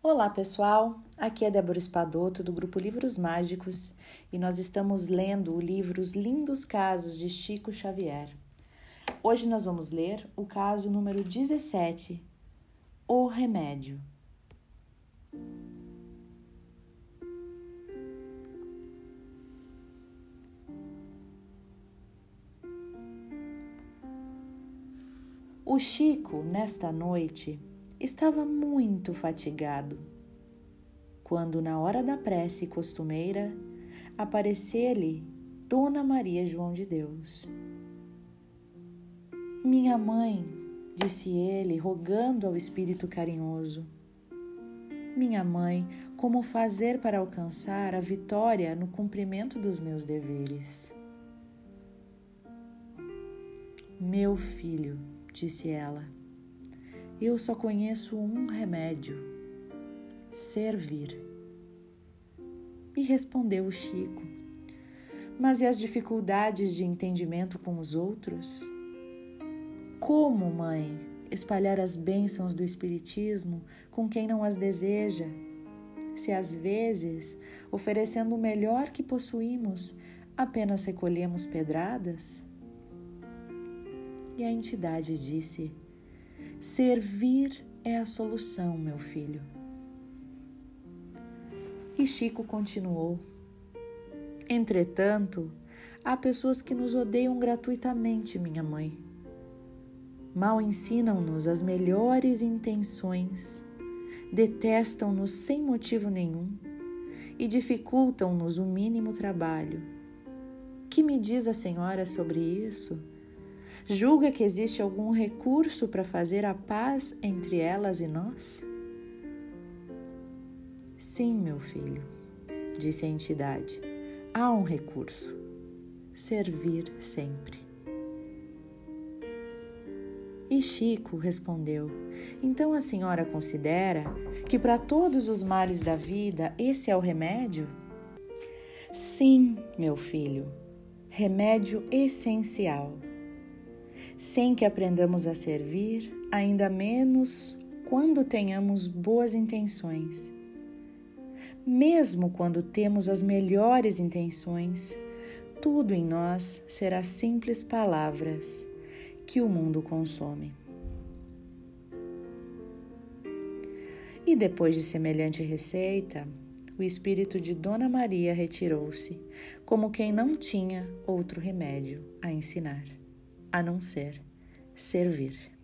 Olá pessoal, aqui é Débora Espadoto do grupo Livros Mágicos e nós estamos lendo o livro Os Lindos Casos de Chico Xavier. Hoje nós vamos ler o caso número 17, O Remédio. O Chico, nesta noite, estava muito fatigado. Quando, na hora da prece costumeira, apareceu-lhe Dona Maria João de Deus. Minha mãe, disse ele, rogando ao espírito carinhoso. Minha mãe, como fazer para alcançar a vitória no cumprimento dos meus deveres? Meu filho, disse ela, eu só conheço um remédio: servir. E respondeu o Chico: Mas e as dificuldades de entendimento com os outros? Como, mãe, espalhar as bênçãos do Espiritismo com quem não as deseja? Se às vezes, oferecendo o melhor que possuímos, apenas recolhemos pedradas? E a entidade disse: Servir é a solução, meu filho. E Chico continuou: Entretanto, há pessoas que nos odeiam gratuitamente, minha mãe. Mal ensinam-nos as melhores intenções, detestam-nos sem motivo nenhum e dificultam-nos o mínimo trabalho. Que me diz a senhora sobre isso? Julga que existe algum recurso para fazer a paz entre elas e nós? Sim, meu filho, disse a entidade. Há um recurso: servir sempre. E Chico respondeu: Então a senhora considera que para todos os males da vida esse é o remédio? Sim, meu filho, remédio essencial sem que aprendamos a servir, ainda menos quando tenhamos boas intenções. Mesmo quando temos as melhores intenções, tudo em nós será simples palavras que o mundo consome. E depois de semelhante receita, o espírito de Dona Maria retirou-se, como quem não tinha outro remédio a ensinar a não ser servir.